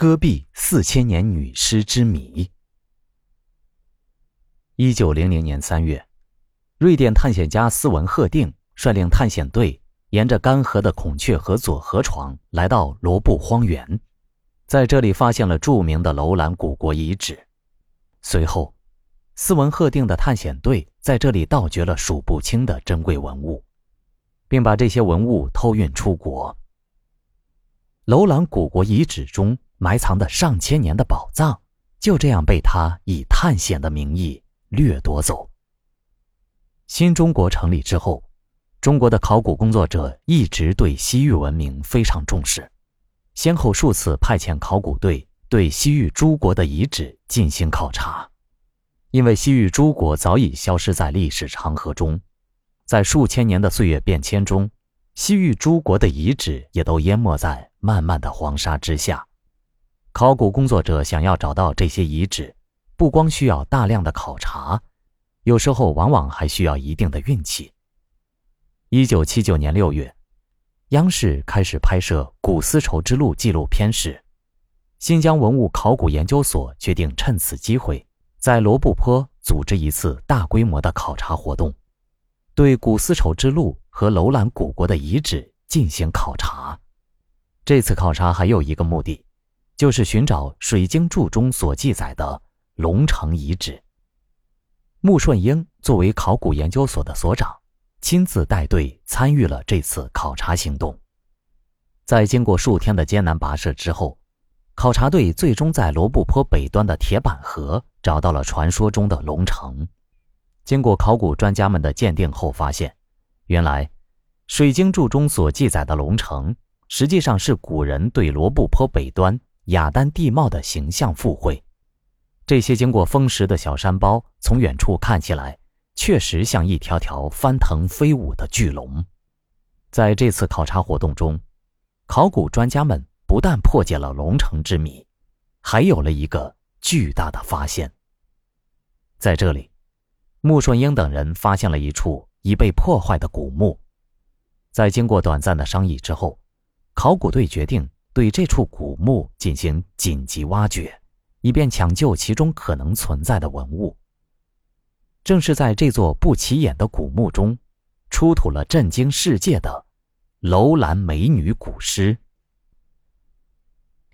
戈壁四千年女尸之谜。一九零零年三月，瑞典探险家斯文赫定率领探险队，沿着干涸的孔雀河左河床来到罗布荒原，在这里发现了著名的楼兰古国遗址。随后，斯文赫定的探险队在这里盗掘了数不清的珍贵文物，并把这些文物偷运出国。楼兰古国遗址中。埋藏的上千年的宝藏，就这样被他以探险的名义掠夺走。新中国成立之后，中国的考古工作者一直对西域文明非常重视，先后数次派遣考古队对西域诸国的遗址进行考察。因为西域诸国早已消失在历史长河中，在数千年的岁月变迁中，西域诸国的遗址也都淹没在漫漫的黄沙之下。考古工作者想要找到这些遗址，不光需要大量的考察，有时候往往还需要一定的运气。一九七九年六月，央视开始拍摄《古丝绸之路》纪录片时，新疆文物考古研究所决定趁此机会，在罗布泊组织一次大规模的考察活动，对古丝绸之路和楼兰古国的遗址进行考察。这次考察还有一个目的。就是寻找《水经注》中所记载的龙城遗址。穆顺英作为考古研究所的所长，亲自带队参与了这次考察行动。在经过数天的艰难跋涉之后，考察队最终在罗布泊北端的铁板河找到了传说中的龙城。经过考古专家们的鉴定后，发现，原来《水经注》中所记载的龙城，实际上是古人对罗布泊北端。雅丹地貌的形象附会，这些经过风蚀的小山包，从远处看起来，确实像一条条翻腾飞舞的巨龙。在这次考察活动中，考古专家们不但破解了龙城之谜，还有了一个巨大的发现。在这里，穆顺英等人发现了一处已被破坏的古墓。在经过短暂的商议之后，考古队决定。对这处古墓进行紧急挖掘，以便抢救其中可能存在的文物。正是在这座不起眼的古墓中，出土了震惊世界的楼兰美女古尸。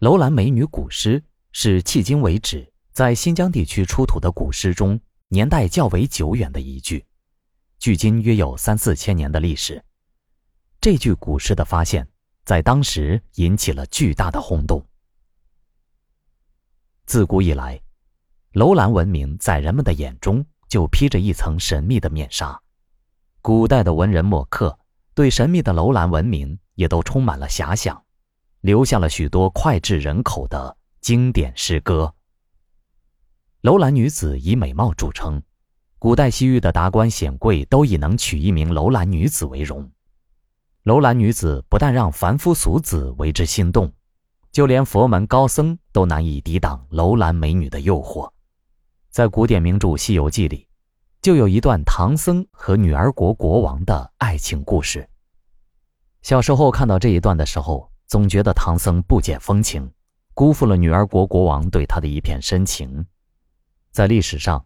楼兰美女古尸是迄今为止在新疆地区出土的古尸中年代较为久远的一具，距今约有三四千年的历史。这具古尸的发现。在当时引起了巨大的轰动。自古以来，楼兰文明在人们的眼中就披着一层神秘的面纱。古代的文人墨客对神秘的楼兰文明也都充满了遐想，留下了许多脍炙人口的经典诗歌。楼兰女子以美貌著称，古代西域的达官显贵都以能娶一名楼兰女子为荣。楼兰女子不但让凡夫俗子为之心动，就连佛门高僧都难以抵挡楼兰美女的诱惑。在古典名著《西游记》里，就有一段唐僧和女儿国国王的爱情故事。小时候看到这一段的时候，总觉得唐僧不解风情，辜负了女儿国国王对他的一片深情。在历史上，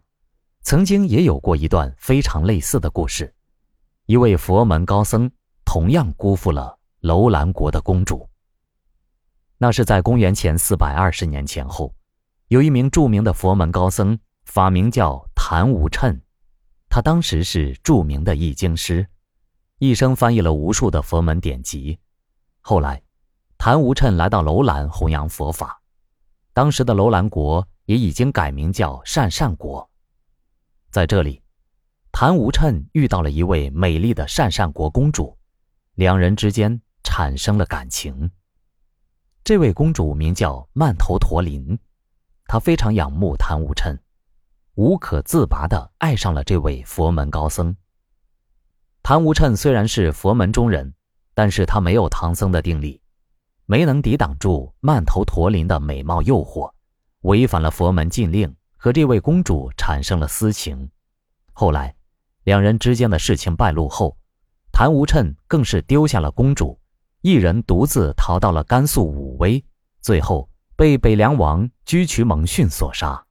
曾经也有过一段非常类似的故事，一位佛门高僧。同样辜负了楼兰国的公主。那是在公元前四百二十年前后，有一名著名的佛门高僧，法名叫昙无谶，他当时是著名的译经师，一生翻译了无数的佛门典籍。后来，昙无谶来到楼兰弘扬佛法，当时的楼兰国也已经改名叫鄯善国。在这里，昙无谶遇到了一位美丽的鄯善国公主。两人之间产生了感情。这位公主名叫曼头陀林，她非常仰慕谭无琛，无可自拔的爱上了这位佛门高僧。谭无琛虽然是佛门中人，但是他没有唐僧的定力，没能抵挡住曼头陀林的美貌诱惑，违反了佛门禁令，和这位公主产生了私情。后来，两人之间的事情败露后。谭无谶更是丢下了公主，一人独自逃到了甘肃武威，最后被北凉王居渠蒙逊所杀。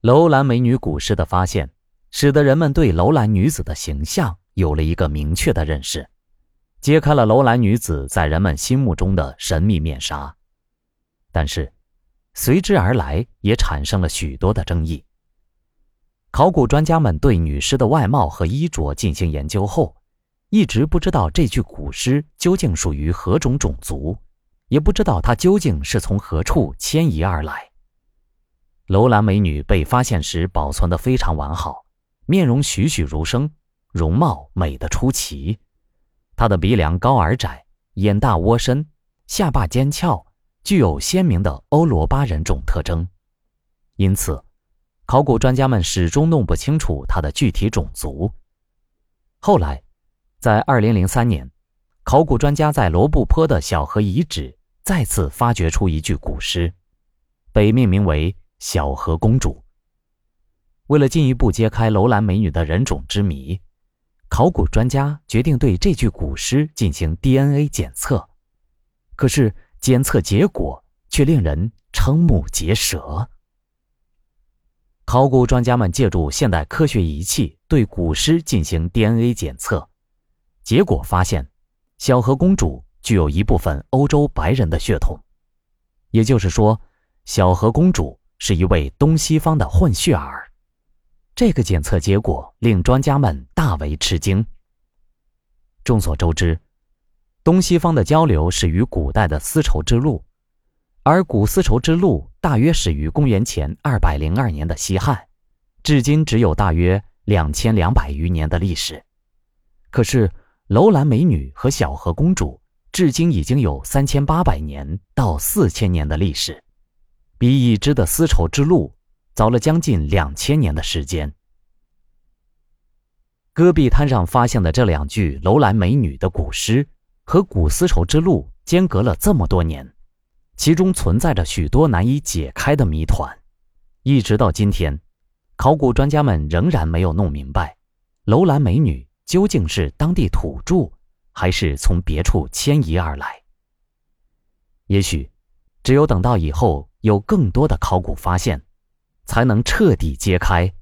楼兰美女古尸的发现，使得人们对楼兰女子的形象有了一个明确的认识，揭开了楼兰女子在人们心目中的神秘面纱。但是，随之而来也产生了许多的争议。考古专家们对女尸的外貌和衣着进行研究后，一直不知道这具古尸究竟属于何种种族，也不知道她究竟是从何处迁移而来。楼兰美女被发现时保存得非常完好，面容栩栩如生，容貌美得出奇。她的鼻梁高而窄，眼大窝深，下巴尖翘，具有鲜明的欧罗巴人种特征。因此，考古专家们始终弄不清楚她的具体种族。后来，在2003年，考古专家在罗布泊的小河遗址再次发掘出一具古尸，被命名为。小河公主。为了进一步揭开楼兰美女的人种之谜，考古专家决定对这具古尸进行 DNA 检测。可是检测结果却令人瞠目结舌。考古专家们借助现代科学仪器对古尸进行 DNA 检测，结果发现，小河公主具有一部分欧洲白人的血统，也就是说，小河公主。是一位东西方的混血儿，这个检测结果令专家们大为吃惊。众所周知，东西方的交流始于古代的丝绸之路，而古丝绸之路大约始于公元前二百零二年的西汉，至今只有大约两千两百余年的历史。可是，楼兰美女和小河公主至今已经有三千八百年到四千年的历史。比已知的丝绸之路早了将近两千年的时间。戈壁滩上发现的这两具楼兰美女的古尸，和古丝绸之路间隔了这么多年，其中存在着许多难以解开的谜团。一直到今天，考古专家们仍然没有弄明白，楼兰美女究竟是当地土著，还是从别处迁移而来。也许，只有等到以后。有更多的考古发现，才能彻底揭开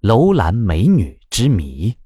楼兰美女之谜。